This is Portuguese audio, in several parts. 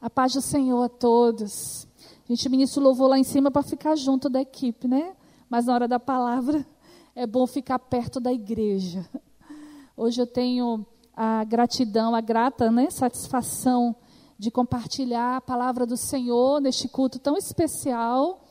A paz do Senhor a todos. A gente ministra o louvor lá em cima para ficar junto da equipe, né? Mas na hora da palavra é bom ficar perto da igreja. Hoje eu tenho a gratidão, a grata né, satisfação de compartilhar a palavra do Senhor neste culto tão especial.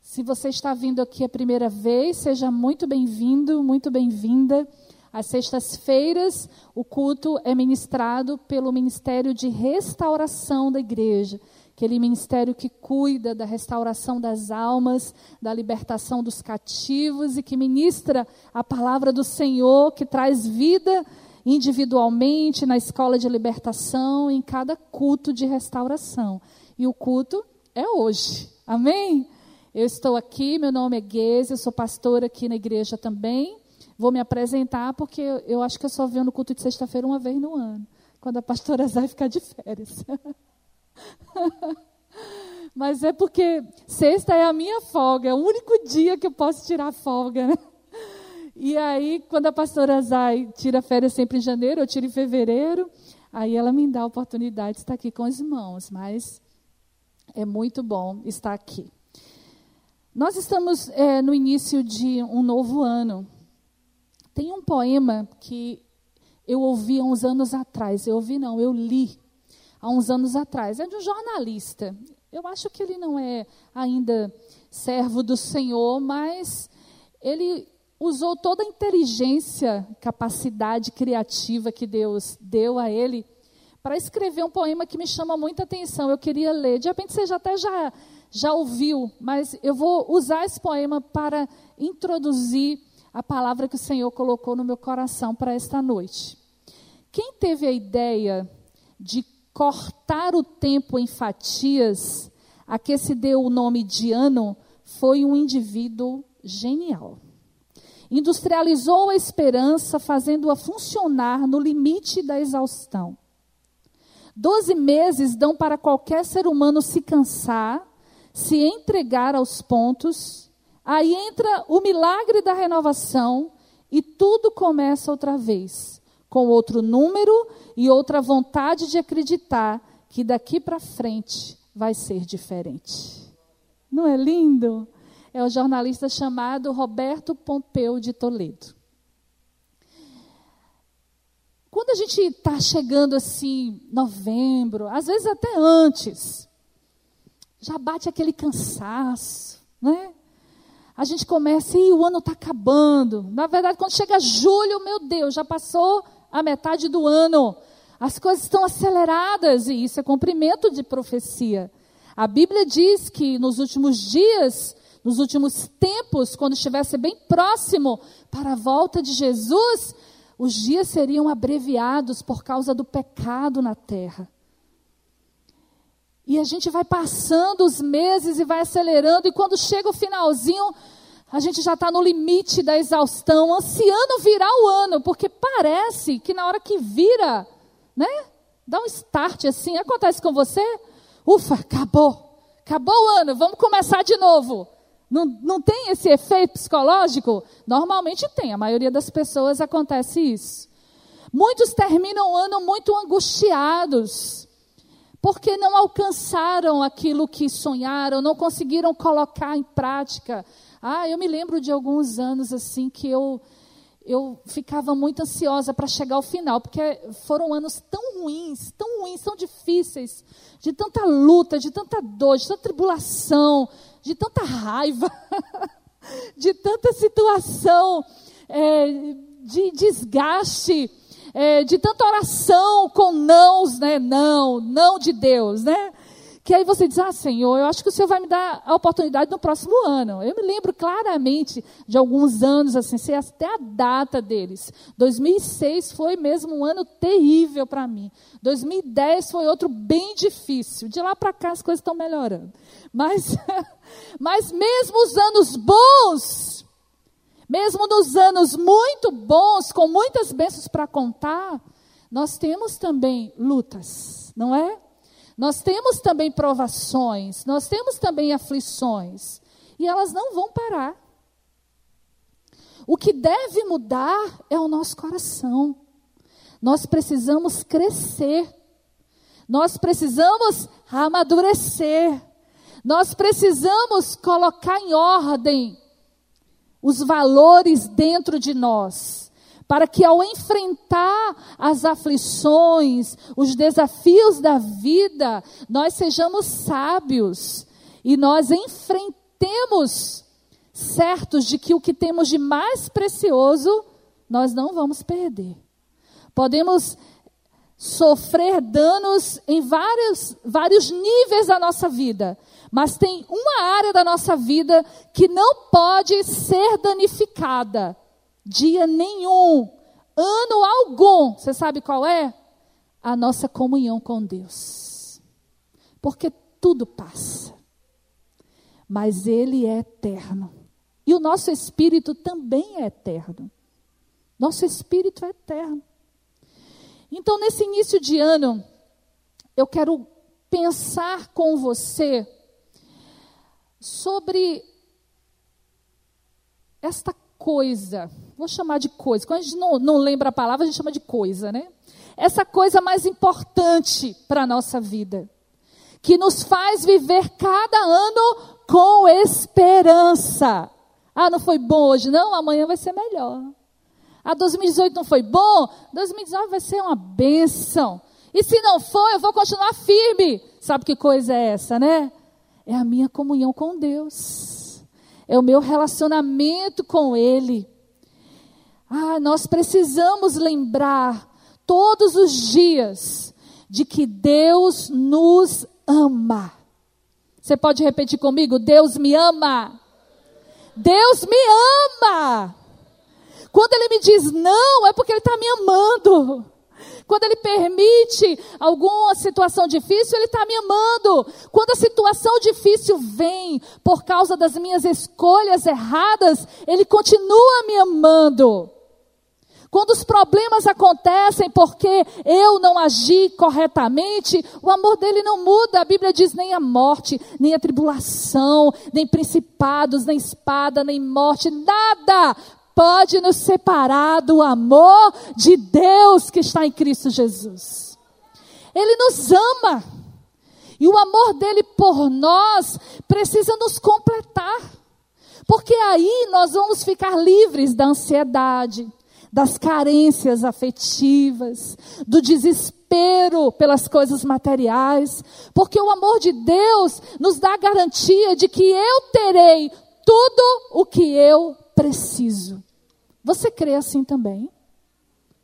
Se você está vindo aqui a primeira vez, seja muito bem-vindo, muito bem-vinda. Às sextas-feiras, o culto é ministrado pelo Ministério de Restauração da Igreja, aquele ministério que cuida da restauração das almas, da libertação dos cativos e que ministra a palavra do Senhor, que traz vida individualmente, na escola de libertação, em cada culto de restauração. E o culto é hoje. Amém? Eu estou aqui, meu nome é Guese, eu sou pastora aqui na igreja também. Vou me apresentar porque eu acho que eu só venho no culto de sexta-feira uma vez no ano, quando a pastora Zay ficar de férias. Mas é porque sexta é a minha folga, é o único dia que eu posso tirar folga, né? E aí, quando a pastora Zay tira férias sempre em janeiro, eu tiro em fevereiro, aí ela me dá a oportunidade de estar aqui com os irmãos, mas é muito bom estar aqui. Nós estamos é, no início de um novo ano, tem um poema que eu ouvi há uns anos atrás. Eu ouvi, não, eu li há uns anos atrás. É de um jornalista. Eu acho que ele não é ainda servo do Senhor, mas ele usou toda a inteligência, capacidade criativa que Deus deu a ele para escrever um poema que me chama muita atenção. Eu queria ler. De repente você já até já, já ouviu, mas eu vou usar esse poema para introduzir a palavra que o Senhor colocou no meu coração para esta noite. Quem teve a ideia de cortar o tempo em fatias, a que se deu o nome de ano, foi um indivíduo genial. Industrializou a esperança, fazendo-a funcionar no limite da exaustão. Doze meses dão para qualquer ser humano se cansar, se entregar aos pontos Aí entra o milagre da renovação e tudo começa outra vez, com outro número e outra vontade de acreditar que daqui para frente vai ser diferente. Não é lindo? É o jornalista chamado Roberto Pompeu de Toledo. Quando a gente está chegando assim, novembro, às vezes até antes, já bate aquele cansaço, né? A gente começa, e o ano está acabando. Na verdade, quando chega julho, meu Deus, já passou a metade do ano. As coisas estão aceleradas, e isso é cumprimento de profecia. A Bíblia diz que nos últimos dias, nos últimos tempos, quando estivesse bem próximo para a volta de Jesus, os dias seriam abreviados por causa do pecado na terra. E a gente vai passando os meses e vai acelerando, e quando chega o finalzinho, a gente já está no limite da exaustão, ansiando virar o ano, porque parece que na hora que vira, né? Dá um start assim, acontece com você? Ufa, acabou. Acabou o ano, vamos começar de novo. Não, não tem esse efeito psicológico? Normalmente tem, a maioria das pessoas acontece isso. Muitos terminam o ano muito angustiados porque não alcançaram aquilo que sonharam, não conseguiram colocar em prática. Ah, eu me lembro de alguns anos assim que eu eu ficava muito ansiosa para chegar ao final, porque foram anos tão ruins, tão ruins, tão difíceis, de tanta luta, de tanta dor, de tanta tribulação, de tanta raiva, de tanta situação é, de desgaste é, de tanta oração com nãos, né? Não, não de Deus, né? Que aí você diz, ah, Senhor, eu acho que o Senhor vai me dar a oportunidade no próximo ano. Eu me lembro claramente de alguns anos, assim, sei até a data deles. 2006 foi mesmo um ano terrível para mim. 2010 foi outro bem difícil. De lá para cá as coisas estão melhorando. Mas, mas mesmo os anos bons, mesmo nos anos muito bons, com muitas bênçãos para contar, nós temos também lutas, não é? Nós temos também provações, nós temos também aflições, e elas não vão parar. O que deve mudar é o nosso coração. Nós precisamos crescer. Nós precisamos amadurecer. Nós precisamos colocar em ordem os valores dentro de nós, para que ao enfrentar as aflições, os desafios da vida, nós sejamos sábios e nós enfrentemos certos de que o que temos de mais precioso nós não vamos perder. Podemos sofrer danos em vários, vários níveis da nossa vida, mas tem uma área da nossa vida que não pode ser danificada. Dia nenhum, ano algum. Você sabe qual é? A nossa comunhão com Deus. Porque tudo passa. Mas Ele é eterno. E o nosso espírito também é eterno. Nosso espírito é eterno. Então, nesse início de ano, eu quero pensar com você sobre esta coisa. Vou chamar de coisa. Quando a gente não, não lembra a palavra, a gente chama de coisa, né? Essa coisa mais importante para a nossa vida. Que nos faz viver cada ano com esperança. Ah, não foi bom hoje? Não, amanhã vai ser melhor. Ah, 2018 não foi bom? 2019 vai ser uma bênção. E se não for, eu vou continuar firme. Sabe que coisa é essa, né? É a minha comunhão com Deus. É o meu relacionamento com Ele. Ah, nós precisamos lembrar todos os dias de que Deus nos ama. Você pode repetir comigo? Deus me ama. Deus me ama. Quando Ele me diz não, é porque Ele está me amando. Quando Ele permite alguma situação difícil, Ele está me amando. Quando a situação difícil vem por causa das minhas escolhas erradas, Ele continua me amando. Quando os problemas acontecem porque eu não agi corretamente, o amor dele não muda. A Bíblia diz: nem a morte, nem a tribulação, nem principados, nem espada, nem morte, nada pode nos separar do amor de Deus que está em Cristo Jesus. Ele nos ama. E o amor dele por nós precisa nos completar. Porque aí nós vamos ficar livres da ansiedade, das carências afetivas, do desespero pelas coisas materiais, porque o amor de Deus nos dá a garantia de que eu terei tudo o que eu preciso. Você crê assim também?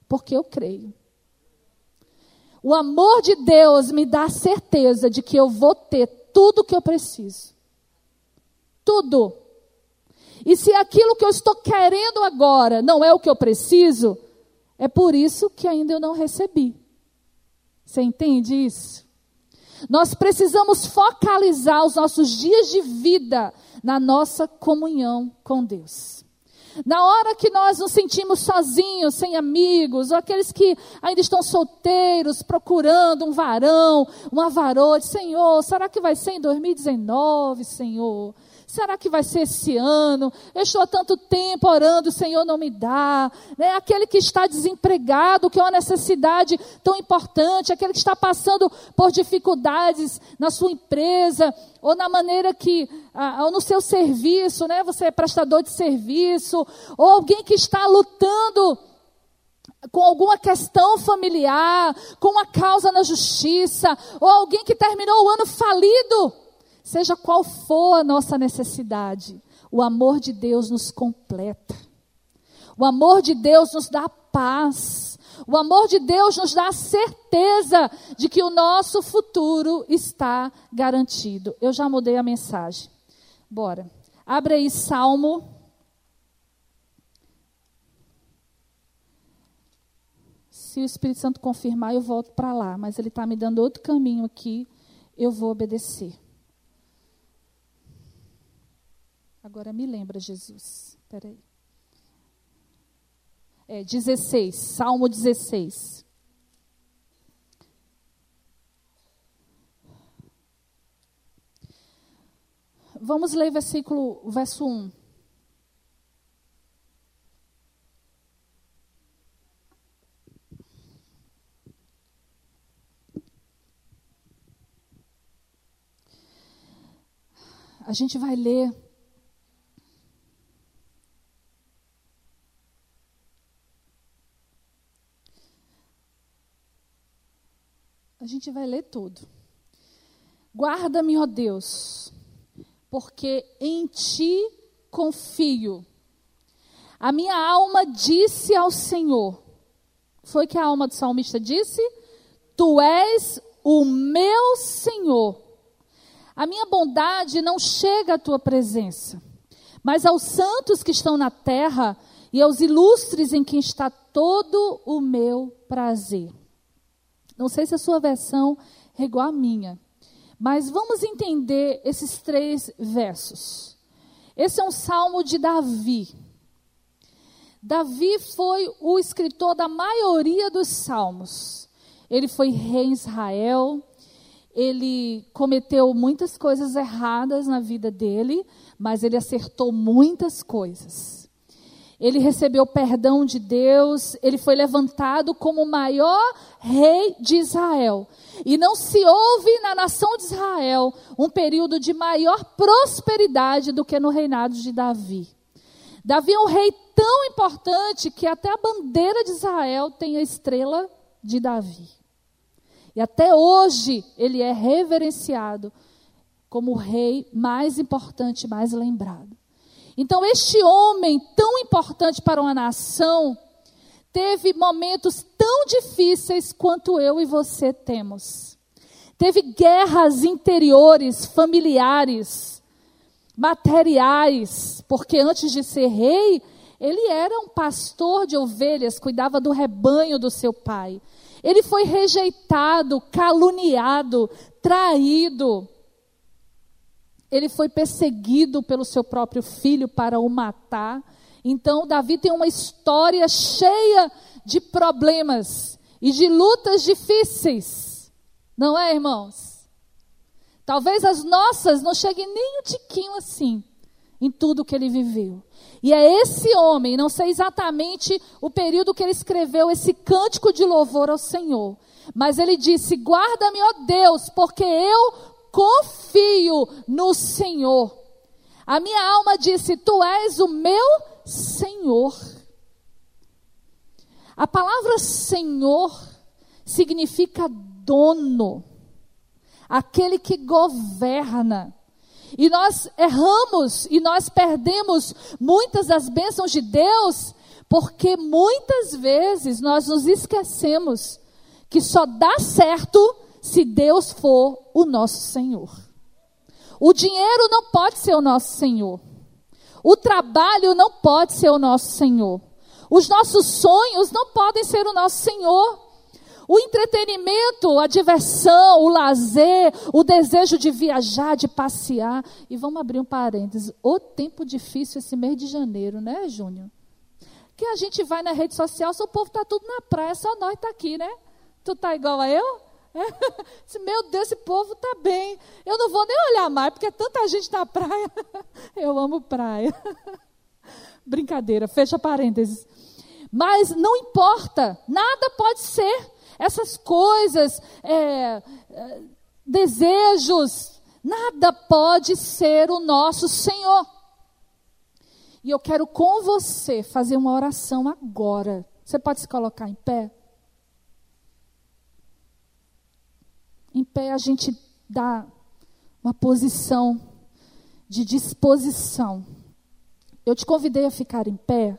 Porque eu creio. O amor de Deus me dá a certeza de que eu vou ter tudo o que eu preciso. Tudo. E se aquilo que eu estou querendo agora não é o que eu preciso, é por isso que ainda eu não recebi. Você entende isso? Nós precisamos focalizar os nossos dias de vida na nossa comunhão com Deus. Na hora que nós nos sentimos sozinhos, sem amigos, ou aqueles que ainda estão solteiros, procurando um varão, uma varoa, Senhor, será que vai ser em 2019, Senhor? Será que vai ser esse ano? Eu estou há tanto tempo orando, o Senhor não me dá. Né? Aquele que está desempregado, que é uma necessidade tão importante, aquele que está passando por dificuldades na sua empresa, ou na maneira que, ah, ou no seu serviço, né? Você é prestador de serviço, ou alguém que está lutando com alguma questão familiar, com uma causa na justiça, ou alguém que terminou o ano falido. Seja qual for a nossa necessidade, o amor de Deus nos completa. O amor de Deus nos dá paz. O amor de Deus nos dá a certeza de que o nosso futuro está garantido. Eu já mudei a mensagem. Bora. Abre aí Salmo. Se o Espírito Santo confirmar, eu volto para lá. Mas ele está me dando outro caminho aqui. Eu vou obedecer. Agora me lembra, Jesus. Espera aí. É, 16, Salmo 16. Vamos ler versículo, verso 1. A gente vai ler A gente vai ler todo. Guarda-me, ó Deus, porque em ti confio. A minha alma disse ao Senhor. Foi que a alma do salmista disse: Tu és o meu Senhor. A minha bondade não chega à tua presença, mas aos santos que estão na terra e aos ilustres em quem está todo o meu prazer. Não sei se a sua versão é igual à minha, mas vamos entender esses três versos. Esse é um salmo de Davi. Davi foi o escritor da maioria dos salmos. Ele foi rei em Israel, ele cometeu muitas coisas erradas na vida dele, mas ele acertou muitas coisas ele recebeu perdão de Deus, ele foi levantado como o maior rei de Israel. E não se houve na nação de Israel um período de maior prosperidade do que no reinado de Davi. Davi é um rei tão importante que até a bandeira de Israel tem a estrela de Davi. E até hoje ele é reverenciado como o rei mais importante, mais lembrado. Então, este homem tão importante para uma nação teve momentos tão difíceis quanto eu e você temos. Teve guerras interiores, familiares, materiais, porque antes de ser rei, ele era um pastor de ovelhas, cuidava do rebanho do seu pai. Ele foi rejeitado, caluniado, traído ele foi perseguido pelo seu próprio filho para o matar. Então, Davi tem uma história cheia de problemas e de lutas difíceis. Não é, irmãos? Talvez as nossas não cheguem nem um tiquinho assim em tudo que ele viveu. E é esse homem, não sei exatamente o período que ele escreveu esse cântico de louvor ao Senhor, mas ele disse: Guarda-me, ó Deus, porque eu confio no Senhor. A minha alma disse: Tu és o meu Senhor. A palavra Senhor significa dono, aquele que governa. E nós erramos e nós perdemos muitas das bênçãos de Deus, porque muitas vezes nós nos esquecemos que só dá certo se Deus for o nosso Senhor. O dinheiro não pode ser o nosso Senhor. O trabalho não pode ser o nosso Senhor. Os nossos sonhos não podem ser o nosso Senhor. O entretenimento, a diversão, o lazer, o desejo de viajar, de passear. E vamos abrir um parênteses. O tempo difícil esse mês de janeiro, né, Júnior? Que a gente vai na rede social, o povo está tudo na praia, só nós está aqui, né? Tu tá igual a eu? Meu Deus, esse povo está bem. Eu não vou nem olhar mais, porque é tanta gente na praia. Eu amo praia. Brincadeira, fecha parênteses. Mas não importa, nada pode ser. Essas coisas, é, é, desejos, nada pode ser o nosso Senhor. E eu quero com você fazer uma oração agora. Você pode se colocar em pé? Em pé a gente dá uma posição de disposição. Eu te convidei a ficar em pé,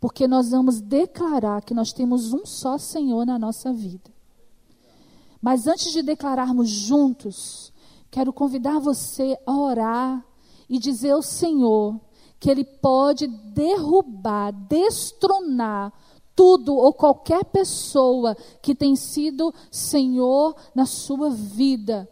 porque nós vamos declarar que nós temos um só Senhor na nossa vida. Mas antes de declararmos juntos, quero convidar você a orar e dizer ao Senhor que Ele pode derrubar, destronar tudo ou qualquer pessoa que tem sido Senhor na sua vida.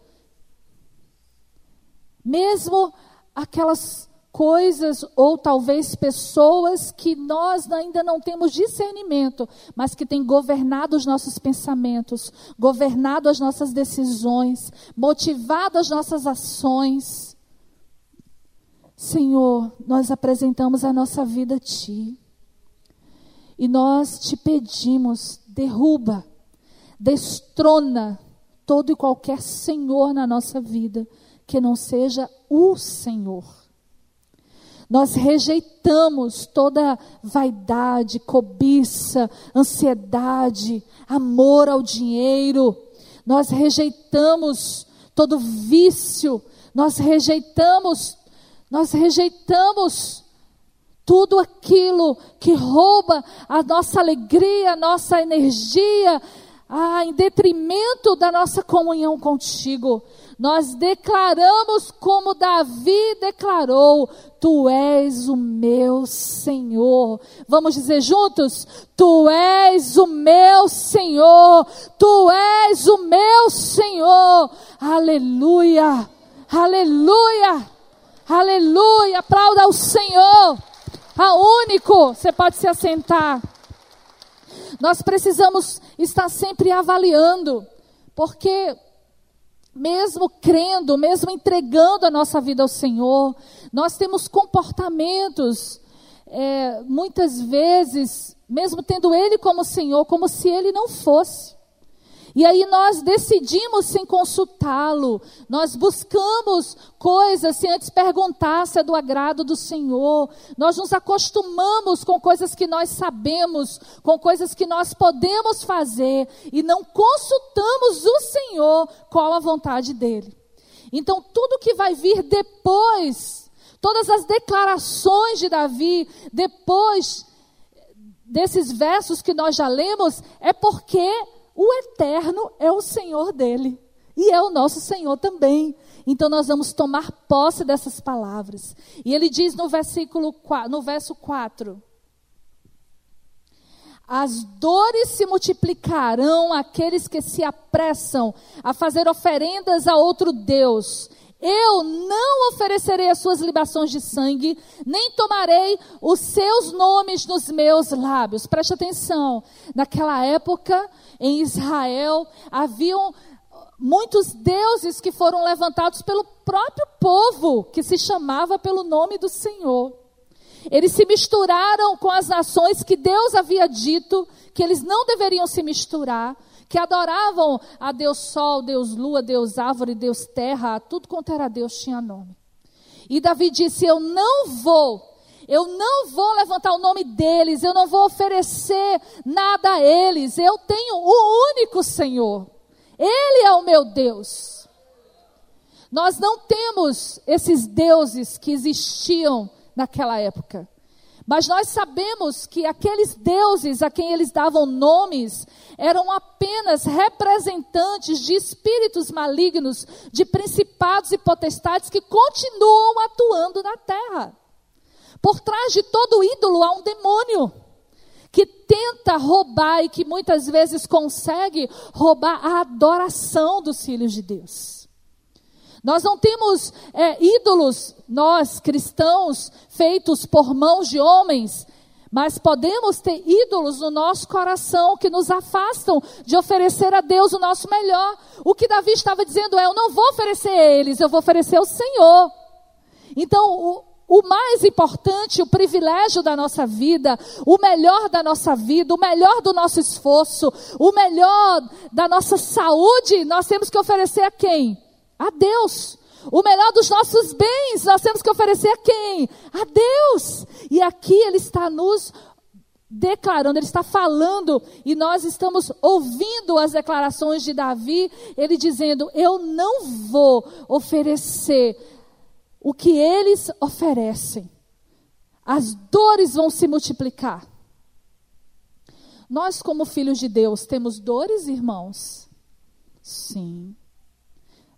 Mesmo aquelas coisas ou talvez pessoas que nós ainda não temos discernimento, mas que têm governado os nossos pensamentos, governado as nossas decisões, motivado as nossas ações. Senhor, nós apresentamos a nossa vida a Ti. E nós te pedimos, derruba, destrona todo e qualquer senhor na nossa vida que não seja o Senhor. Nós rejeitamos toda vaidade, cobiça, ansiedade, amor ao dinheiro. Nós rejeitamos todo vício. Nós rejeitamos, nós rejeitamos tudo aquilo que rouba a nossa alegria, a nossa energia, ah, em detrimento da nossa comunhão contigo. Nós declaramos como Davi declarou: Tu és o meu Senhor. Vamos dizer juntos? Tu és o meu Senhor. Tu és o meu Senhor. Aleluia. Aleluia. Aleluia. Aplauda o Senhor. A único. Você pode se assentar. Nós precisamos estar sempre avaliando, porque mesmo crendo, mesmo entregando a nossa vida ao Senhor, nós temos comportamentos, é, muitas vezes, mesmo tendo Ele como Senhor, como se Ele não fosse. E aí nós decidimos sem consultá-lo, nós buscamos coisas sem antes perguntar se é do agrado do Senhor, nós nos acostumamos com coisas que nós sabemos, com coisas que nós podemos fazer e não consultamos o Senhor qual a vontade dele. Então tudo que vai vir depois, todas as declarações de Davi, depois desses versos que nós já lemos, é porque o eterno é o Senhor dele. E é o nosso Senhor também. Então nós vamos tomar posse dessas palavras. E ele diz no versículo no verso 4: As dores se multiplicarão àqueles que se apressam a fazer oferendas a outro Deus. Eu não oferecerei as suas libações de sangue, nem tomarei os seus nomes nos meus lábios. Preste atenção. Naquela época, em Israel, haviam muitos deuses que foram levantados pelo próprio povo, que se chamava pelo nome do Senhor. Eles se misturaram com as nações que Deus havia dito que eles não deveriam se misturar, que adoravam a Deus Sol, Deus Lua, Deus Árvore, Deus Terra, tudo quanto era Deus tinha nome. E Davi disse: Eu não vou eu não vou levantar o nome deles, eu não vou oferecer nada a eles. Eu tenho o único Senhor. Ele é o meu Deus. Nós não temos esses deuses que existiam naquela época. Mas nós sabemos que aqueles deuses a quem eles davam nomes eram apenas representantes de espíritos malignos, de principados e potestades que continuam atuando na terra. Por trás de todo ídolo há um demônio que tenta roubar e que muitas vezes consegue roubar a adoração dos filhos de Deus. Nós não temos é, ídolos, nós cristãos, feitos por mãos de homens, mas podemos ter ídolos no nosso coração que nos afastam de oferecer a Deus o nosso melhor. O que Davi estava dizendo é: eu não vou oferecer a eles, eu vou oferecer ao Senhor. Então, o mais importante, o privilégio da nossa vida, o melhor da nossa vida, o melhor do nosso esforço, o melhor da nossa saúde, nós temos que oferecer a quem? A Deus. O melhor dos nossos bens, nós temos que oferecer a quem? A Deus. E aqui Ele está nos declarando, Ele está falando, e nós estamos ouvindo as declarações de Davi, ele dizendo: Eu não vou oferecer o que eles oferecem. As dores vão se multiplicar. Nós, como filhos de Deus, temos dores, irmãos? Sim.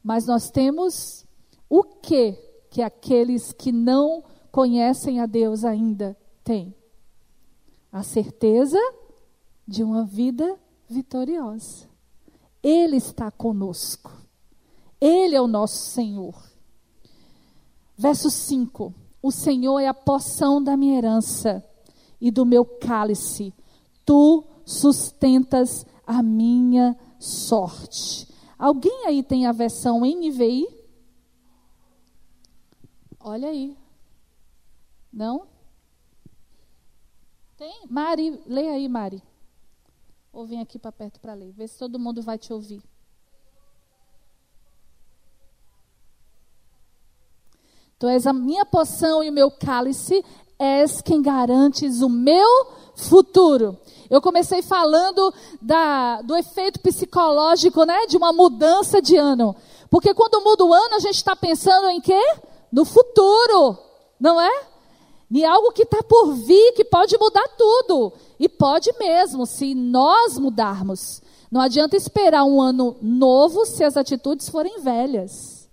Mas nós temos o que que aqueles que não conhecem a Deus ainda têm? A certeza de uma vida vitoriosa. Ele está conosco. Ele é o nosso Senhor. Verso 5: O Senhor é a porção da minha herança e do meu cálice, tu sustentas a minha sorte. Alguém aí tem a versão NVI? Olha aí. Não? Tem? Mari, lê aí, Mari. Ou vem aqui para perto para ler. Vê se todo mundo vai te ouvir. Tu és a minha poção e o meu cálice, és quem garantes o meu futuro. Eu comecei falando da, do efeito psicológico, né, de uma mudança de ano. Porque quando muda o ano, a gente está pensando em quê? No futuro, não é? Em algo que está por vir, que pode mudar tudo. E pode mesmo, se nós mudarmos. Não adianta esperar um ano novo se as atitudes forem velhas.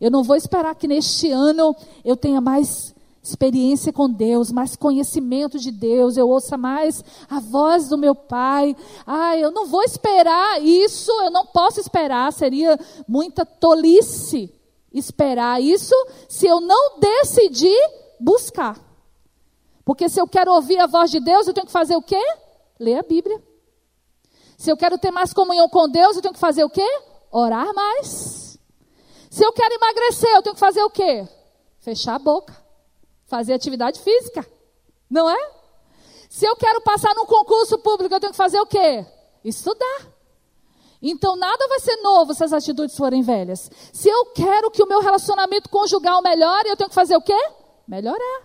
Eu não vou esperar que neste ano eu tenha mais experiência com Deus, mais conhecimento de Deus, eu ouça mais a voz do meu Pai. Ah, eu não vou esperar isso, eu não posso esperar, seria muita tolice esperar isso se eu não decidir buscar. Porque se eu quero ouvir a voz de Deus, eu tenho que fazer o quê? Ler a Bíblia. Se eu quero ter mais comunhão com Deus, eu tenho que fazer o quê? Orar mais. Se eu quero emagrecer, eu tenho que fazer o quê? Fechar a boca. Fazer atividade física. Não é? Se eu quero passar num concurso público, eu tenho que fazer o quê? Estudar. Então nada vai ser novo se as atitudes forem velhas. Se eu quero que o meu relacionamento conjugal melhore, eu tenho que fazer o quê? Melhorar.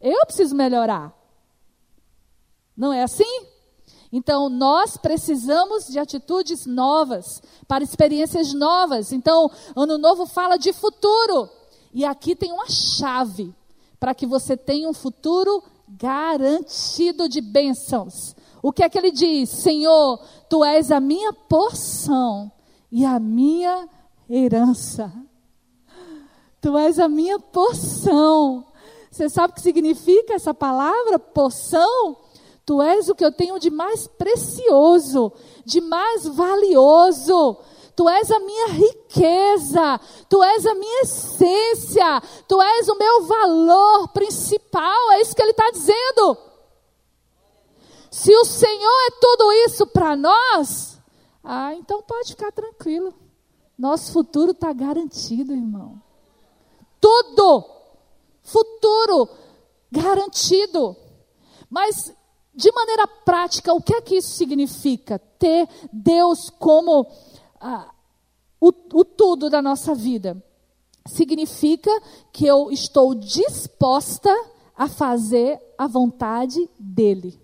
Eu preciso melhorar. Não é assim? Então, nós precisamos de atitudes novas, para experiências novas. Então, Ano Novo fala de futuro. E aqui tem uma chave para que você tenha um futuro garantido de bênçãos. O que é que ele diz? Senhor, tu és a minha porção e a minha herança. Tu és a minha porção. Você sabe o que significa essa palavra, porção? Tu és o que eu tenho de mais precioso, de mais valioso. Tu és a minha riqueza, tu és a minha essência, tu és o meu valor principal. É isso que ele está dizendo. Se o Senhor é tudo isso para nós, ah, então pode ficar tranquilo. Nosso futuro está garantido, irmão. Tudo. Futuro garantido. Mas de maneira prática, o que é que isso significa? Ter Deus como ah, o, o tudo da nossa vida. Significa que eu estou disposta a fazer a vontade dEle.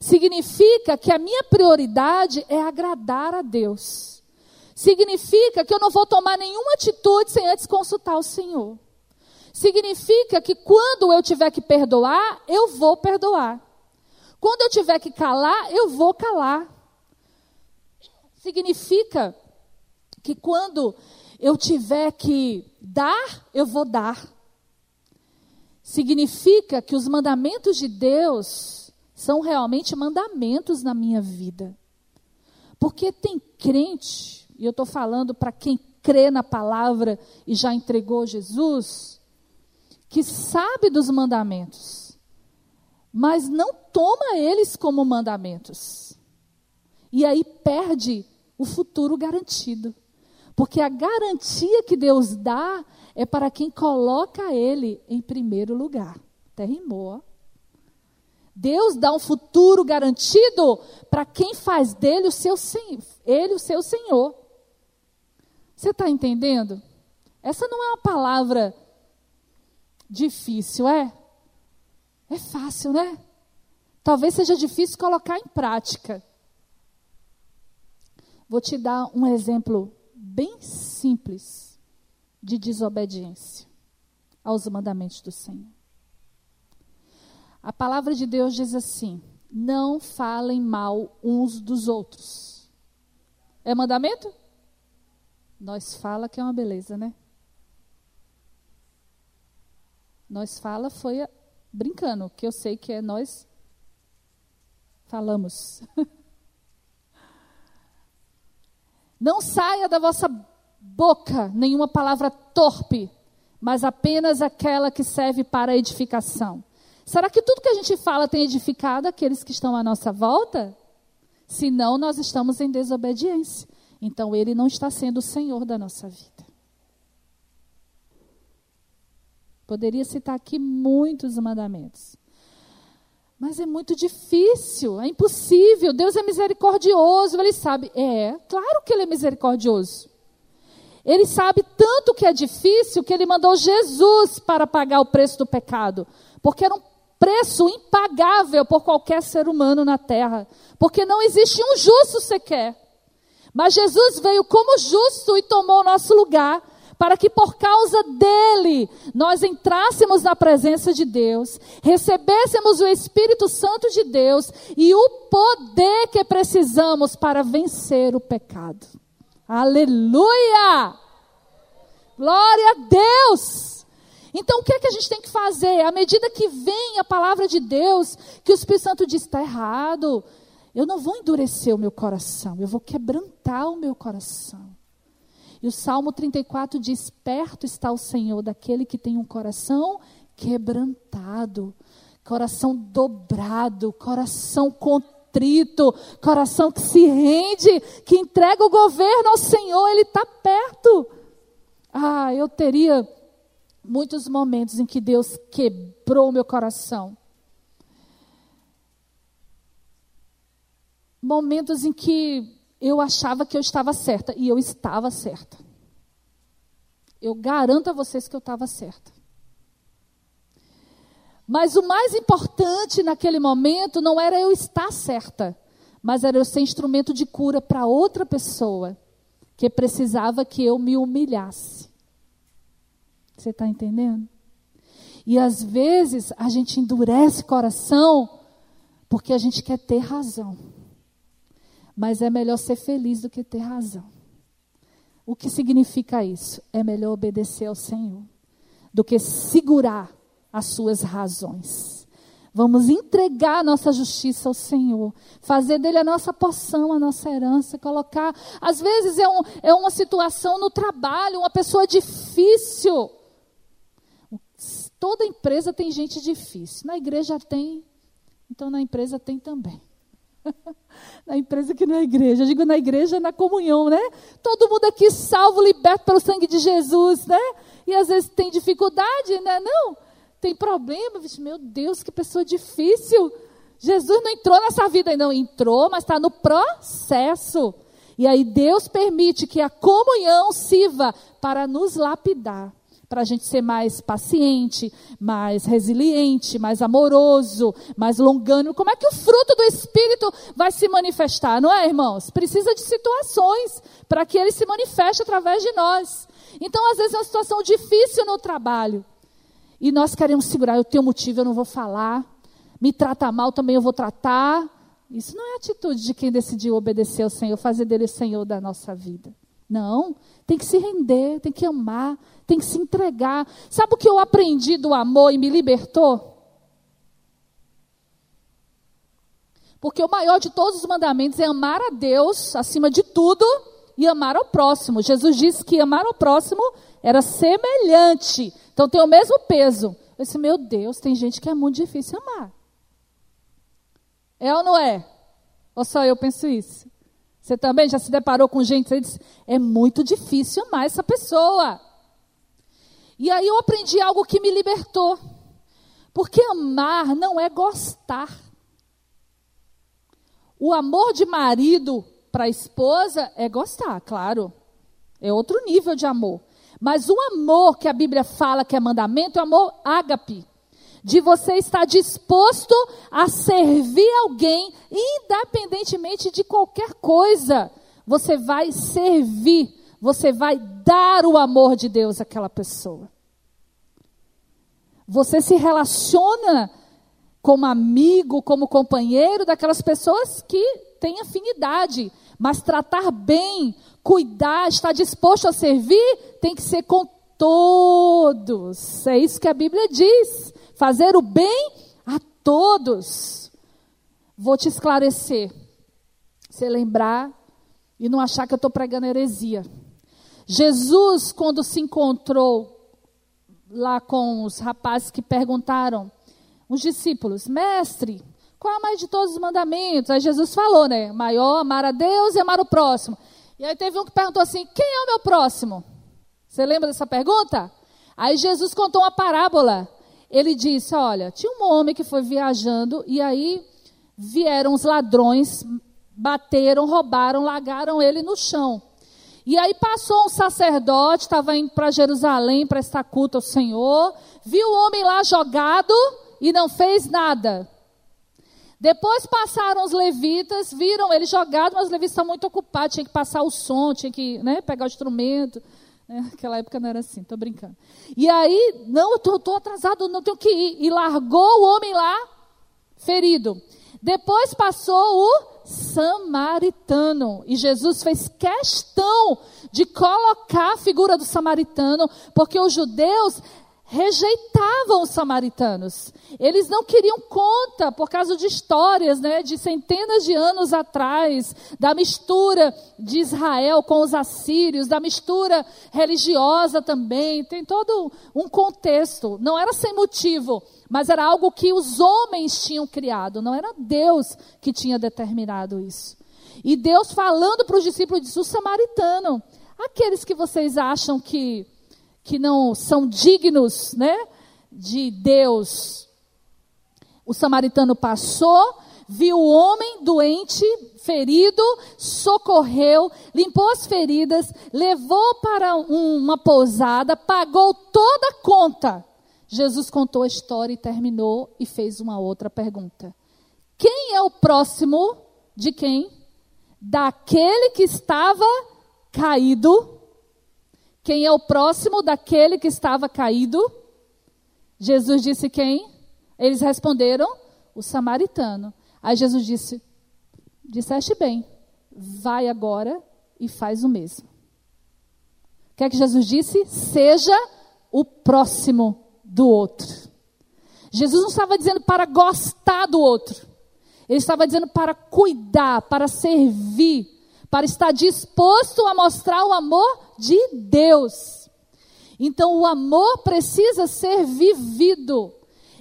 Significa que a minha prioridade é agradar a Deus. Significa que eu não vou tomar nenhuma atitude sem antes consultar o Senhor. Significa que quando eu tiver que perdoar, eu vou perdoar. Quando eu tiver que calar, eu vou calar. Significa que quando eu tiver que dar, eu vou dar. Significa que os mandamentos de Deus são realmente mandamentos na minha vida. Porque tem crente, e eu estou falando para quem crê na palavra e já entregou Jesus, que sabe dos mandamentos mas não toma eles como mandamentos. E aí perde o futuro garantido. Porque a garantia que Deus dá é para quem coloca Ele em primeiro lugar. Até rimou. Deus dá um futuro garantido para quem faz dele o seu ele o seu Senhor. Você está entendendo? Essa não é uma palavra difícil, é? É fácil, né? Talvez seja difícil colocar em prática. Vou te dar um exemplo bem simples de desobediência aos mandamentos do Senhor. A palavra de Deus diz assim: não falem mal uns dos outros. É mandamento? Nós fala que é uma beleza, né? Nós fala foi brincando, que eu sei que é nós falamos. Não saia da vossa boca nenhuma palavra torpe, mas apenas aquela que serve para edificação. Será que tudo que a gente fala tem edificado aqueles que estão à nossa volta? Senão, nós estamos em desobediência. Então, Ele não está sendo o Senhor da nossa vida. Poderia citar aqui muitos mandamentos. Mas é muito difícil, é impossível. Deus é misericordioso, ele sabe. É, claro que ele é misericordioso. Ele sabe tanto que é difícil que ele mandou Jesus para pagar o preço do pecado, porque era um preço impagável por qualquer ser humano na terra, porque não existe um justo sequer. Mas Jesus veio como justo e tomou o nosso lugar, para que por causa dele nós entrássemos na presença de Deus, recebêssemos o Espírito Santo de Deus e o poder que precisamos para vencer o pecado. Aleluia! Glória a Deus! Então o que é que a gente tem que fazer? À medida que vem a palavra de Deus, que o Espírito Santo diz: está errado, eu não vou endurecer o meu coração, eu vou quebrantar o meu coração. E o Salmo 34 diz: Perto está o Senhor daquele que tem um coração quebrantado, coração dobrado, coração contrito, coração que se rende, que entrega o governo ao Senhor, Ele está perto. Ah, eu teria muitos momentos em que Deus quebrou meu coração. Momentos em que eu achava que eu estava certa e eu estava certa. Eu garanto a vocês que eu estava certa. Mas o mais importante naquele momento não era eu estar certa, mas era eu ser instrumento de cura para outra pessoa que precisava que eu me humilhasse. Você está entendendo? E às vezes a gente endurece coração porque a gente quer ter razão. Mas é melhor ser feliz do que ter razão. O que significa isso? É melhor obedecer ao Senhor do que segurar as suas razões. Vamos entregar a nossa justiça ao Senhor, fazer dele a nossa porção, a nossa herança, colocar. Às vezes é, um, é uma situação no trabalho, uma pessoa difícil. Toda empresa tem gente difícil. Na igreja tem, então na empresa tem também. na empresa que não é igreja. Eu digo na igreja, na comunhão, né? Todo mundo aqui salvo, liberto pelo sangue de Jesus, né? E às vezes tem dificuldade, né? Não, tem problema. Meu Deus, que pessoa difícil. Jesus não entrou nessa vida ainda, não entrou, mas está no processo. E aí Deus permite que a comunhão sirva para nos lapidar para a gente ser mais paciente, mais resiliente, mais amoroso, mais longânimo. Como é que o fruto do Espírito vai se manifestar, não é, irmãos? Precisa de situações para que ele se manifeste através de nós. Então, às vezes, é uma situação difícil no trabalho. E nós queremos segurar, eu tenho motivo, eu não vou falar. Me trata mal, também eu vou tratar. Isso não é atitude de quem decidiu obedecer ao Senhor, fazer dele o Senhor da nossa vida. Não, tem que se render, tem que amar, tem que se entregar. Sabe o que eu aprendi do amor e me libertou? Porque o maior de todos os mandamentos é amar a Deus acima de tudo e amar ao próximo. Jesus disse que amar ao próximo era semelhante. Então tem o mesmo peso. Eu disse, meu Deus, tem gente que é muito difícil amar. É ou não é? Ou só eu penso isso? Você também já se deparou com gente que diz, é muito difícil amar essa pessoa. E aí eu aprendi algo que me libertou. Porque amar não é gostar. O amor de marido para a esposa é gostar, claro. É outro nível de amor. Mas o amor que a Bíblia fala que é mandamento é o amor ágape de você estar disposto a servir alguém, independentemente de qualquer coisa. Você vai servir, você vai dar o amor de Deus àquela pessoa. Você se relaciona como amigo, como companheiro daquelas pessoas que têm afinidade, mas tratar bem, cuidar, estar disposto a servir, tem que ser com todos. É isso que a Bíblia diz fazer o bem a todos. Vou te esclarecer. Você lembrar e não achar que eu estou pregando heresia. Jesus, quando se encontrou lá com os rapazes que perguntaram, os discípulos, mestre, qual é mais de todos os mandamentos? Aí Jesus falou, né? Maior, amar a Deus e amar o próximo. E aí teve um que perguntou assim: quem é o meu próximo? Você lembra dessa pergunta? Aí Jesus contou uma parábola ele disse: Olha, tinha um homem que foi viajando e aí vieram os ladrões, bateram, roubaram, largaram ele no chão. E aí passou um sacerdote, estava indo para Jerusalém para estar culto ao Senhor, viu o homem lá jogado e não fez nada. Depois passaram os levitas, viram ele jogado, mas os levitas estavam muito ocupados, tinha que passar o som, tinha que né, pegar o instrumento. Naquela época não era assim, estou brincando. E aí, não, eu estou atrasado, não tenho que ir. E largou o homem lá, ferido. Depois passou o samaritano. E Jesus fez questão de colocar a figura do samaritano, porque os judeus rejeitavam os samaritanos. Eles não queriam conta por causa de histórias, né, de centenas de anos atrás, da mistura de Israel com os assírios, da mistura religiosa também. Tem todo um contexto. Não era sem motivo, mas era algo que os homens tinham criado. Não era Deus que tinha determinado isso. E Deus falando para os discípulos disse: o samaritano, aqueles que vocês acham que que não são dignos, né, de Deus. O samaritano passou, viu o homem doente, ferido, socorreu, limpou as feridas, levou para uma pousada, pagou toda a conta. Jesus contou a história e terminou e fez uma outra pergunta. Quem é o próximo de quem? Daquele que estava caído quem é o próximo daquele que estava caído? Jesus disse quem? Eles responderam: o samaritano. Aí Jesus disse: Disseste bem, vai agora e faz o mesmo. O que é que Jesus disse? Seja o próximo do outro. Jesus não estava dizendo para gostar do outro. Ele estava dizendo para cuidar, para servir, para estar disposto a mostrar o amor de Deus. Então o amor precisa ser vivido.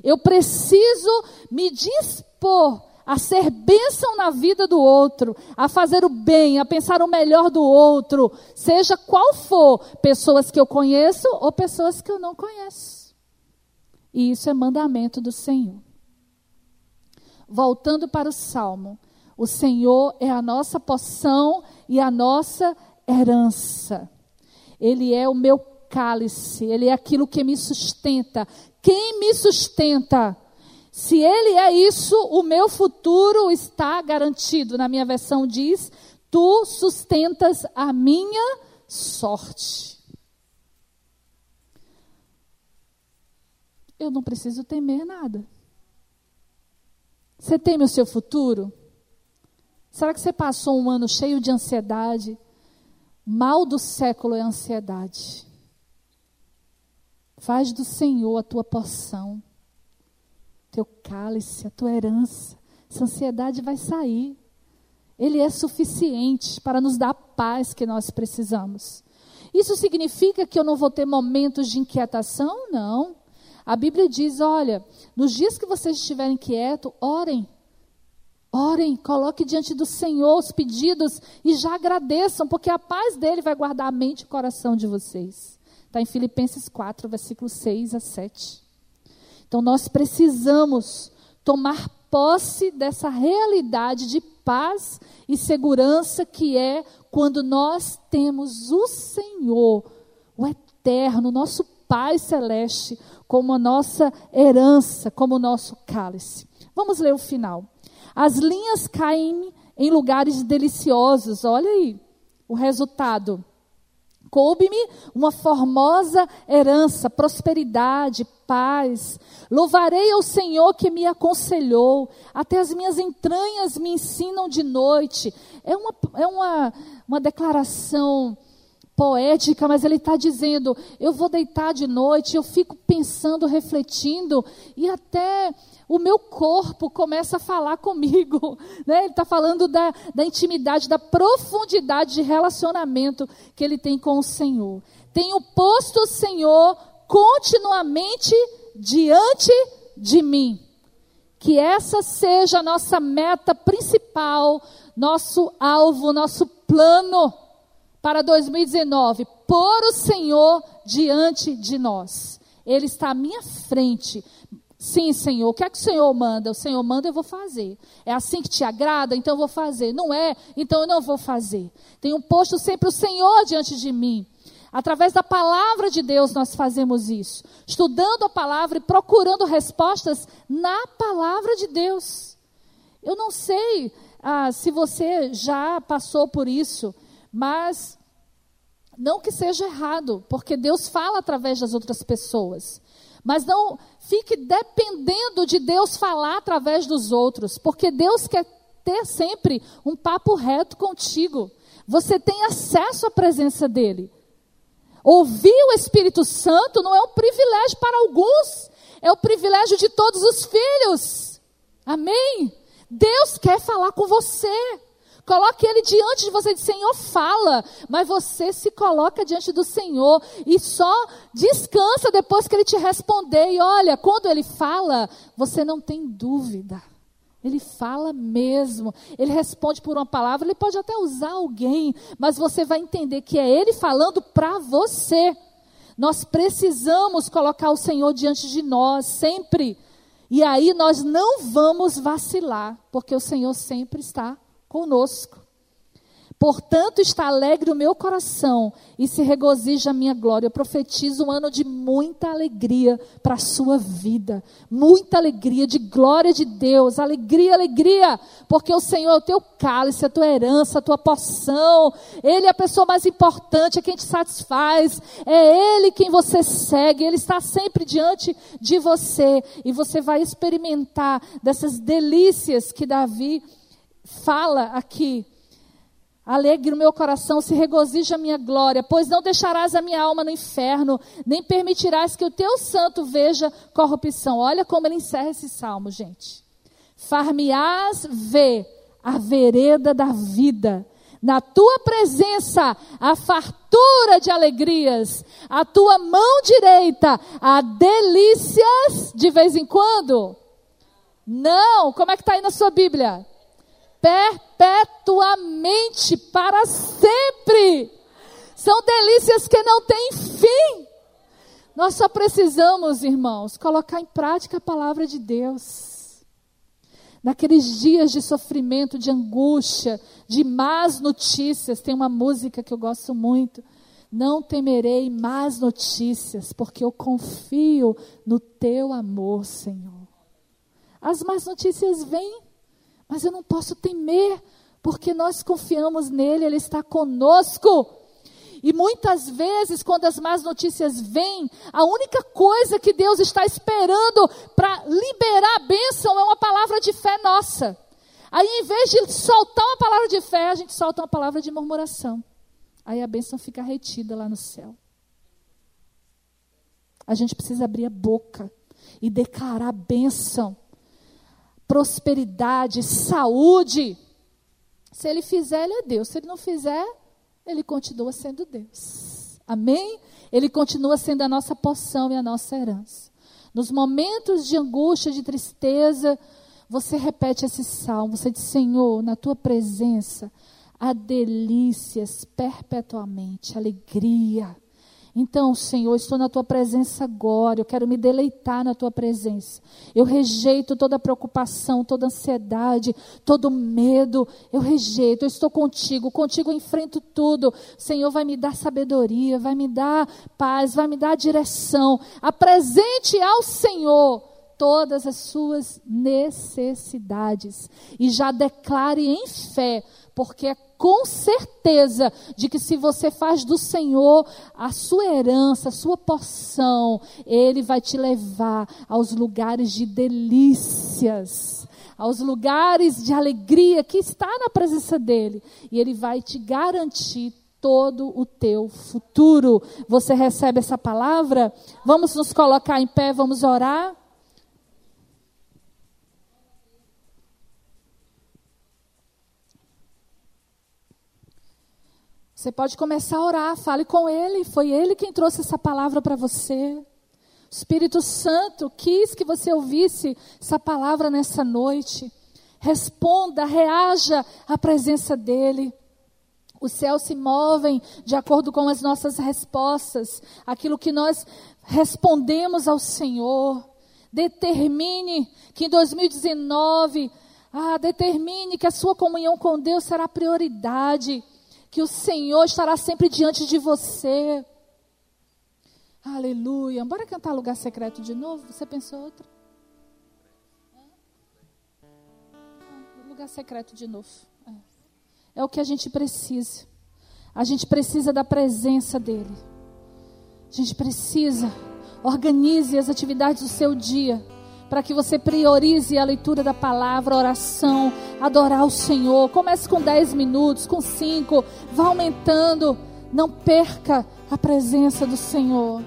Eu preciso me dispor a ser bênção na vida do outro, a fazer o bem, a pensar o melhor do outro, seja qual for, pessoas que eu conheço ou pessoas que eu não conheço. E isso é mandamento do Senhor. Voltando para o Salmo, o Senhor é a nossa poção e a nossa herança. Ele é o meu cálice, ele é aquilo que me sustenta. Quem me sustenta? Se ele é isso, o meu futuro está garantido. Na minha versão diz: Tu sustentas a minha sorte. Eu não preciso temer nada. Você teme o seu futuro? Será que você passou um ano cheio de ansiedade? Mal do século é ansiedade. Faz do Senhor a tua porção, teu cálice, a tua herança. Essa ansiedade vai sair. Ele é suficiente para nos dar a paz que nós precisamos. Isso significa que eu não vou ter momentos de inquietação? Não. A Bíblia diz: olha, nos dias que vocês estiverem quietos, orem. Orem, coloque diante do Senhor os pedidos e já agradeçam, porque a paz dele vai guardar a mente e o coração de vocês. Está em Filipenses 4, versículos 6 a 7. Então nós precisamos tomar posse dessa realidade de paz e segurança que é quando nós temos o Senhor, o eterno, nosso Pai celeste, como a nossa herança, como o nosso cálice. Vamos ler o final. As linhas caem em lugares deliciosos. Olha aí o resultado. Coube-me uma formosa herança, prosperidade, paz. Louvarei ao Senhor que me aconselhou. Até as minhas entranhas me ensinam de noite. É uma, é uma, uma declaração poética, mas ele está dizendo: eu vou deitar de noite, eu fico pensando, refletindo, e até o meu corpo começa a falar comigo. Né? Ele está falando da, da intimidade, da profundidade de relacionamento que ele tem com o Senhor. Tenho posto o Senhor continuamente diante de mim. Que essa seja a nossa meta principal, nosso alvo, nosso plano para 2019. Pôr o Senhor diante de nós. Ele está à minha frente Sim, Senhor, o que é que o Senhor manda? O Senhor manda, eu vou fazer. É assim que te agrada? Então eu vou fazer. Não é? Então eu não vou fazer. Tenho posto sempre o Senhor diante de mim. Através da palavra de Deus nós fazemos isso. Estudando a palavra e procurando respostas na palavra de Deus. Eu não sei ah, se você já passou por isso, mas não que seja errado, porque Deus fala através das outras pessoas. Mas não fique dependendo de Deus falar através dos outros, porque Deus quer ter sempre um papo reto contigo. Você tem acesso à presença dele. Ouvir o Espírito Santo não é um privilégio para alguns, é o privilégio de todos os filhos. Amém? Deus quer falar com você. Coloque ele diante de você diz, Senhor, fala. Mas você se coloca diante do Senhor e só descansa depois que ele te responder. E olha, quando ele fala, você não tem dúvida. Ele fala mesmo. Ele responde por uma palavra. Ele pode até usar alguém, mas você vai entender que é ele falando para você. Nós precisamos colocar o Senhor diante de nós, sempre. E aí nós não vamos vacilar, porque o Senhor sempre está conosco. Portanto, está alegre o meu coração e se regozija a minha glória. Eu profetizo um ano de muita alegria para a sua vida. Muita alegria, de glória de Deus. Alegria, alegria. Porque o Senhor é o teu cálice, a tua herança, a tua porção. Ele é a pessoa mais importante, é quem te satisfaz. É Ele quem você segue. Ele está sempre diante de você. E você vai experimentar dessas delícias que Davi fala aqui. Alegre o meu coração, se regozija a minha glória, pois não deixarás a minha alma no inferno, nem permitirás que o teu santo veja corrupção. Olha como ele encerra esse salmo, gente. Far-me-ás ver a vereda da vida, na tua presença a fartura de alegrias, a tua mão direita a delícias de vez em quando. Não, como é que está aí na sua Bíblia? Perpetuamente, para sempre. São delícias que não têm fim. Nós só precisamos, irmãos, colocar em prática a palavra de Deus. Naqueles dias de sofrimento, de angústia, de más notícias, tem uma música que eu gosto muito. Não temerei más notícias, porque eu confio no teu amor, Senhor. As más notícias vêm, mas eu não posso temer, porque nós confiamos nele, ele está conosco. E muitas vezes, quando as más notícias vêm, a única coisa que Deus está esperando para liberar a bênção é uma palavra de fé nossa. Aí, em vez de soltar uma palavra de fé, a gente solta uma palavra de murmuração. Aí a bênção fica retida lá no céu. A gente precisa abrir a boca e declarar a bênção prosperidade, saúde. Se ele fizer, ele é Deus. Se ele não fizer, ele continua sendo Deus. Amém? Ele continua sendo a nossa porção e a nossa herança. Nos momentos de angústia, de tristeza, você repete esse salmo. Você diz: Senhor, na tua presença há delícias perpetuamente, alegria. Então, Senhor, estou na tua presença agora, eu quero me deleitar na tua presença. Eu rejeito toda preocupação, toda ansiedade, todo medo. Eu rejeito, eu estou contigo, contigo eu enfrento tudo. Senhor vai me dar sabedoria, vai me dar paz, vai me dar direção. Apresente ao Senhor todas as suas necessidades e já declare em fé, porque é com certeza de que se você faz do Senhor a sua herança, a sua porção, Ele vai te levar aos lugares de delícias, aos lugares de alegria que está na presença dEle. E Ele vai te garantir todo o teu futuro. Você recebe essa palavra? Vamos nos colocar em pé, vamos orar. Você pode começar a orar, fale com Ele, foi Ele quem trouxe essa palavra para você. O Espírito Santo quis que você ouvisse essa palavra nessa noite. Responda, reaja à presença dEle. Os céus se movem de acordo com as nossas respostas, aquilo que nós respondemos ao Senhor. Determine que em 2019, ah, determine que a sua comunhão com Deus será prioridade, que o Senhor estará sempre diante de você. Aleluia. Bora cantar lugar secreto de novo? Você pensou outra? Lugar secreto de novo. É. é o que a gente precisa. A gente precisa da presença dEle. A gente precisa. Organize as atividades do seu dia para que você priorize a leitura da palavra, a oração, adorar o Senhor. Comece com 10 minutos, com 5, vá aumentando. Não perca a presença do Senhor.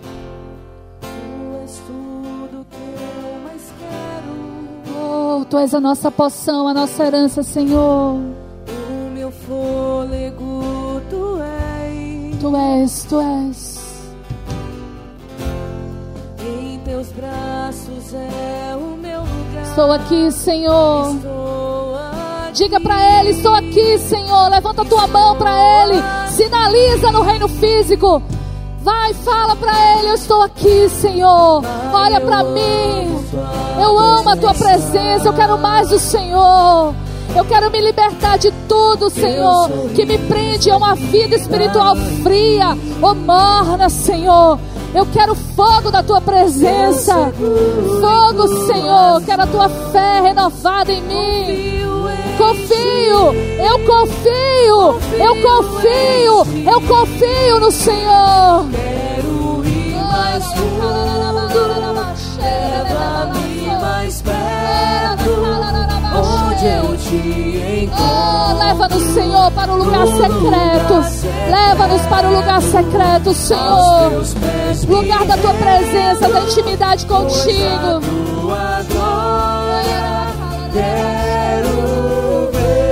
Oh, tu és a nossa poção, a nossa herança, Senhor. O meu fôlego, tu és. Tu és, tu és. Em teus braços é. Estou aqui, Senhor. Diga para ele: Estou aqui, Senhor. Levanta a tua mão para ele. Sinaliza no reino físico. Vai, fala para ele: Eu estou aqui, Senhor. Olha para mim. Eu amo a tua presença. Eu quero mais do Senhor. Eu quero me libertar de tudo, Senhor, que me prende a uma vida espiritual fria ou morna, Senhor. Eu quero fogo da tua presença. Fogo, Senhor. Quero a tua fé renovada em mim. Confio, eu confio, eu confio, eu confio no Senhor. Quero ir mais fundo. Leva-me mais perto. Onde eu te. Oh, Leva-nos, Senhor, para o lugar secreto. Leva-nos para o lugar secreto, Senhor. Lugar da tua presença, da intimidade contigo. Tua glória quero ver.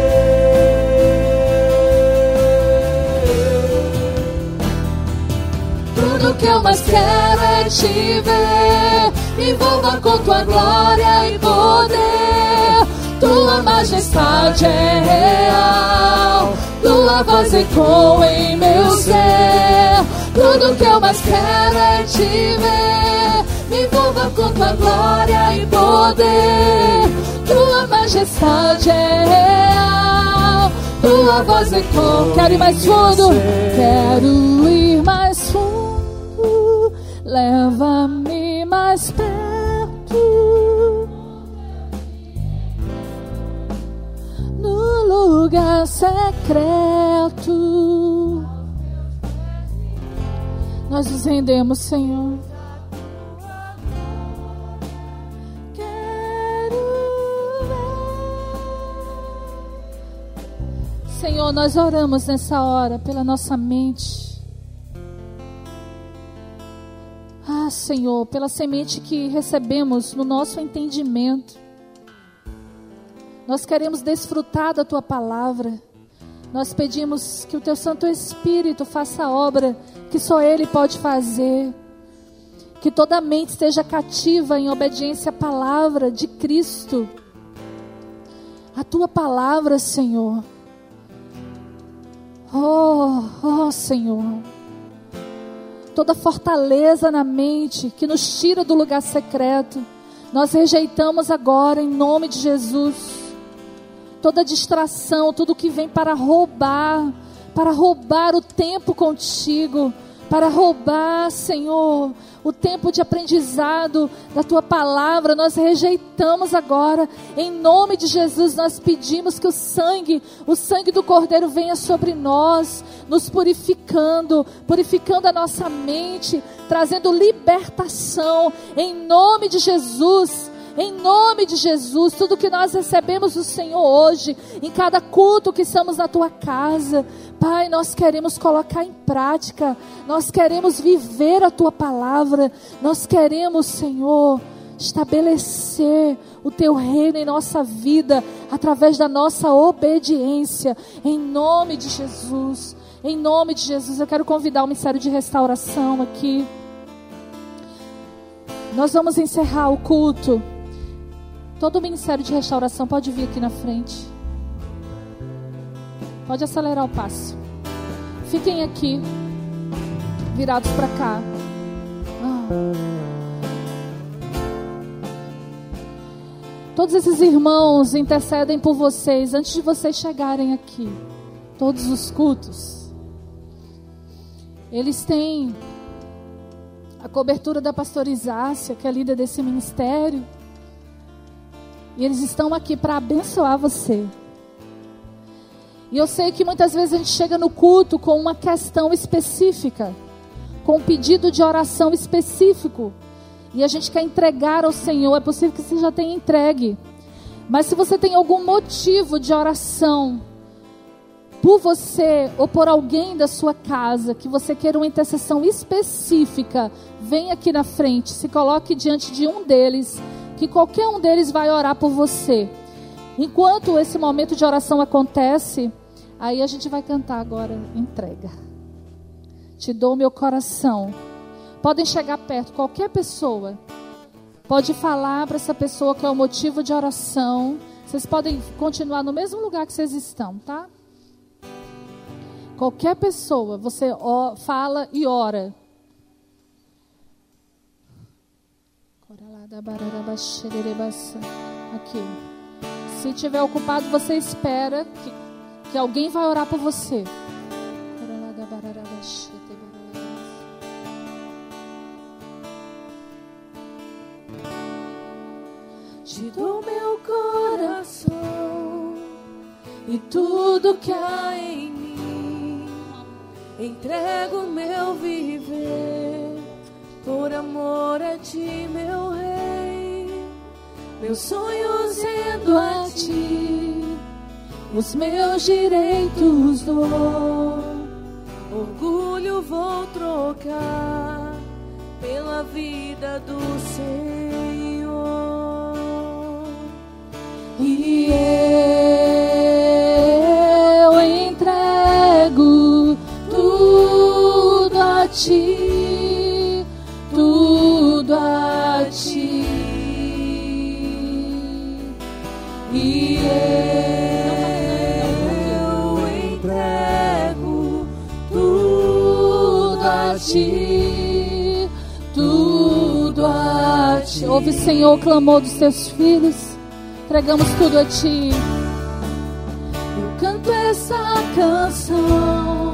Tudo que eu mais quero é te ver. Envolva com tua glória e poder. Tua majestade é real. Tua voz ecoa em meu ser. Tudo que eu mais quero é te ver. Me envolva com tua glória e poder. Tua majestade é real. Tua voz ecoa. Quero ir mais fundo. Quero ir mais fundo. Leva-me mais perto. Lugar secreto. Nós nos rendemos, Senhor. Quero ver. Senhor, nós oramos nessa hora pela nossa mente. Ah, Senhor, pela semente que recebemos no nosso entendimento. Nós queremos desfrutar da tua palavra. Nós pedimos que o teu Santo Espírito faça a obra que só Ele pode fazer. Que toda mente esteja cativa em obediência à palavra de Cristo. A tua palavra, Senhor. Oh, oh, Senhor. Toda fortaleza na mente que nos tira do lugar secreto, nós rejeitamos agora em nome de Jesus toda distração, tudo que vem para roubar, para roubar o tempo contigo, para roubar, Senhor, o tempo de aprendizado da tua palavra, nós rejeitamos agora, em nome de Jesus, nós pedimos que o sangue, o sangue do Cordeiro venha sobre nós, nos purificando, purificando a nossa mente, trazendo libertação, em nome de Jesus. Em nome de Jesus, tudo que nós recebemos do Senhor hoje, em cada culto que estamos na tua casa, Pai, nós queremos colocar em prática, nós queremos viver a tua palavra, nós queremos, Senhor, estabelecer o teu reino em nossa vida através da nossa obediência, em nome de Jesus. Em nome de Jesus, eu quero convidar o ministério de restauração aqui. Nós vamos encerrar o culto. Todo o ministério de restauração pode vir aqui na frente. Pode acelerar o passo. Fiquem aqui, virados para cá. Ah. Todos esses irmãos intercedem por vocês antes de vocês chegarem aqui. Todos os cultos. Eles têm a cobertura da pastorizácia, que é líder desse ministério. E eles estão aqui para abençoar você. E eu sei que muitas vezes a gente chega no culto com uma questão específica, com um pedido de oração específico. E a gente quer entregar ao Senhor. É possível que você já tenha entregue. Mas se você tem algum motivo de oração, por você ou por alguém da sua casa, que você queira uma intercessão específica, vem aqui na frente, se coloque diante de um deles, que qualquer um deles vai orar por você. Enquanto esse momento de oração acontece, aí a gente vai cantar agora entrega. Te dou meu coração. Podem chegar perto, qualquer pessoa. Pode falar para essa pessoa que é o motivo de oração. Vocês podem continuar no mesmo lugar que vocês estão, tá? Qualquer pessoa, você fala e ora. Aqui. Se tiver ocupado, você espera que, que alguém vai orar por você. Te dou meu coração e tudo que há em mim Entrego meu viver por amor a ti, meu. Meus sonhos rendo a ti, os meus direitos dou. Orgulho vou trocar pela vida do Senhor. E eu Ouve, Senhor, o clamor dos teus filhos. Entregamos tudo a ti. Eu canto essa canção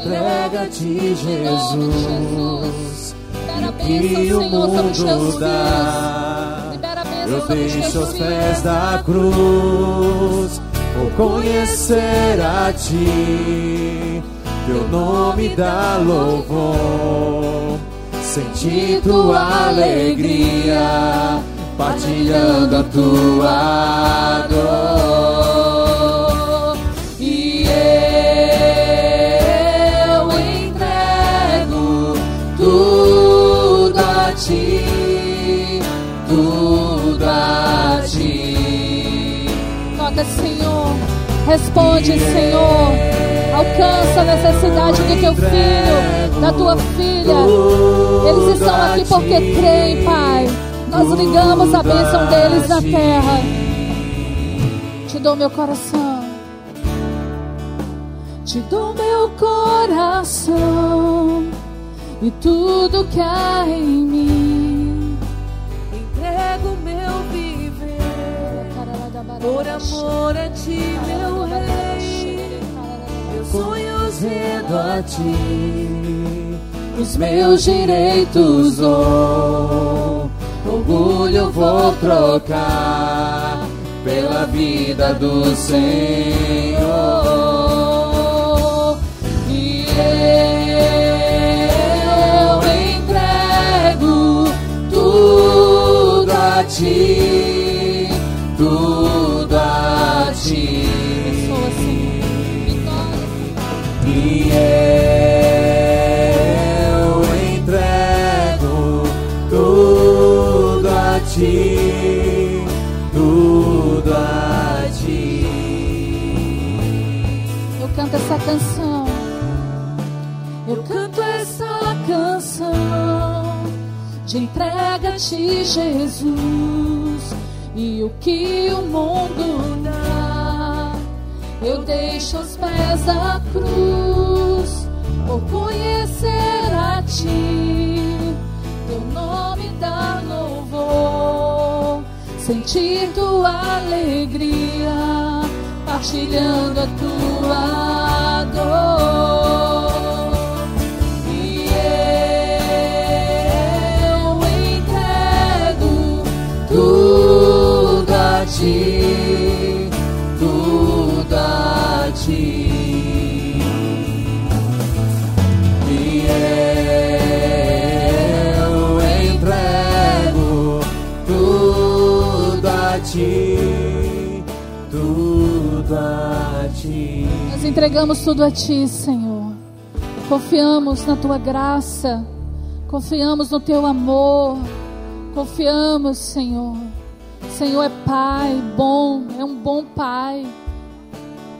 entrega-te, Jesus. E o mundo dá. Eu deixo aos pés da cruz por conhecer a ti. Teu nome dá louvor. Sentir tua alegria, partilhando a tua dor. E eu entrego tudo a ti, tudo a ti. Toca, Senhor. Responde, Senhor. Alcança a necessidade do teu filho, da tua filha. Eles estão aqui porque creem, Pai. Nós ligamos a bênção deles na terra. Te dou meu coração. Te dou meu coração e tudo que há em mim. Entrego meu viver por amor a ti, meu. Sonhos Rendo a ti, os meus direitos dou. orgulho vou trocar pela vida do Senhor. E eu entrego tudo a ti, tudo canção. Eu canto essa canção de entrega a ti, Jesus, e o que o mundo dá, eu deixo aos pés da cruz, por conhecer a ti, teu nome dá louvor, sentir tua alegria, partilhando a tua dor. Entregamos tudo a Ti, Senhor. Confiamos na Tua graça, confiamos no Teu amor, confiamos, Senhor. Senhor é Pai bom, é um bom Pai.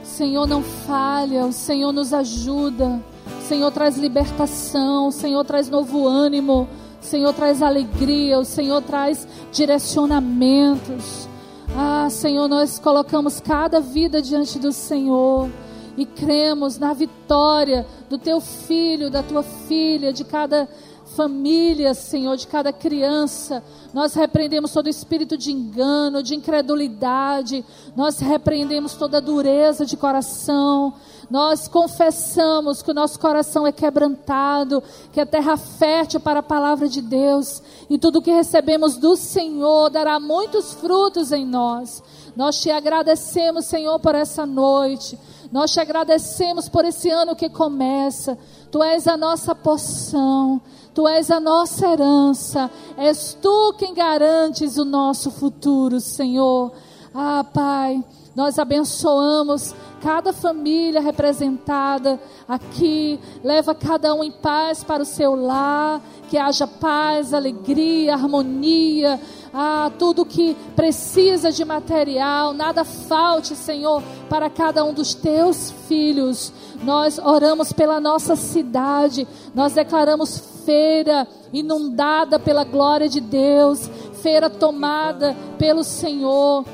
Senhor não falha, o Senhor nos ajuda. Senhor traz libertação, Senhor traz novo ânimo, Senhor traz alegria, o Senhor traz direcionamentos. Ah, Senhor, nós colocamos cada vida diante do Senhor e cremos na vitória do teu filho, da tua filha, de cada família, Senhor, de cada criança. Nós repreendemos todo espírito de engano, de incredulidade. Nós repreendemos toda dureza de coração. Nós confessamos que o nosso coração é quebrantado, que é terra fértil para a palavra de Deus. E tudo que recebemos do Senhor dará muitos frutos em nós. Nós te agradecemos, Senhor, por essa noite. Nós te agradecemos por esse ano que começa. Tu és a nossa porção. Tu és a nossa herança. És tu quem garantes o nosso futuro, Senhor. Ah, Pai, nós abençoamos cada família representada aqui. Leva cada um em paz para o seu lar. Que haja paz, alegria, harmonia. Ah, tudo que precisa de material, nada falte, Senhor, para cada um dos teus filhos. Nós oramos pela nossa cidade, nós declaramos feira inundada pela glória de Deus, feira tomada pelo Senhor.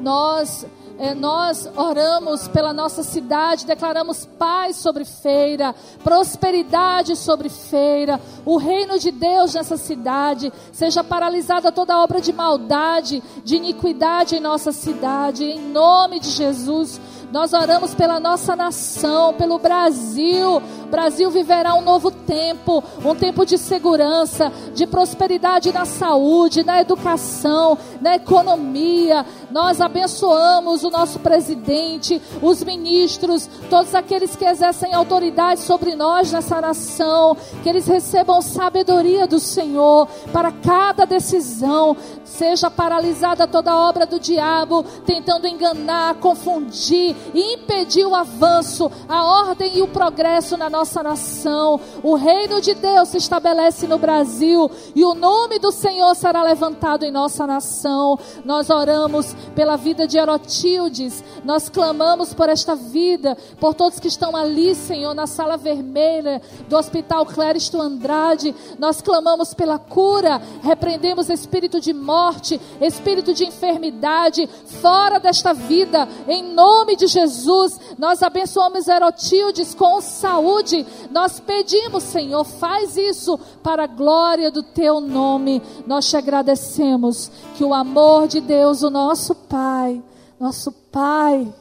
Nós é, nós oramos pela nossa cidade, declaramos paz sobre feira, prosperidade sobre feira, o reino de Deus nessa cidade, seja paralisada toda obra de maldade, de iniquidade em nossa cidade, em nome de Jesus. Nós oramos pela nossa nação, pelo Brasil. O Brasil viverá um novo tempo, um tempo de segurança, de prosperidade na saúde, na educação, na economia. Nós abençoamos o nosso presidente, os ministros, todos aqueles que exercem autoridade sobre nós nessa nação, que eles recebam sabedoria do Senhor para cada decisão. Seja paralisada toda obra do diabo, tentando enganar, confundir e impedir o avanço, a ordem e o progresso na nossa nação. O reino de Deus se estabelece no Brasil e o nome do Senhor será levantado em nossa nação. Nós oramos pela vida de Erotildes, nós clamamos por esta vida, por todos que estão ali, Senhor, na sala vermelha do Hospital Cléristo Andrade. Nós clamamos pela cura, repreendemos espírito de morte, espírito de enfermidade, fora desta vida, em nome de Jesus. Nós abençoamos Erotildes com saúde. Nós pedimos, Senhor, faz isso para a glória do teu nome. Nós te agradecemos que o amor de Deus, o nosso Pai, nosso Pai,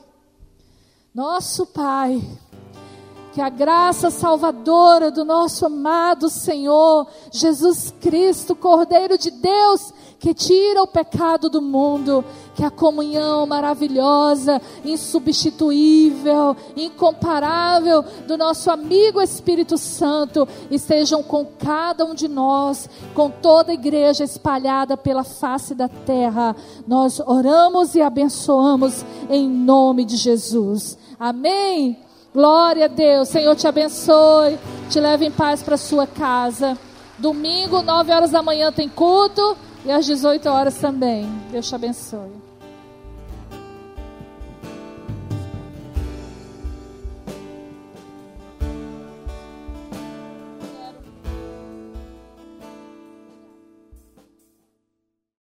nosso Pai, que a graça salvadora do nosso amado Senhor Jesus Cristo, Cordeiro de Deus, que tira o pecado do mundo, que a comunhão maravilhosa, insubstituível, incomparável do nosso amigo Espírito Santo estejam com cada um de nós, com toda a igreja espalhada pela face da terra. Nós oramos e abençoamos em nome de Jesus. Amém. Glória a Deus. Senhor te abençoe. Te leve em paz para sua casa. Domingo, 9 horas da manhã, tem culto. E às 18 horas também. Deus te abençoe.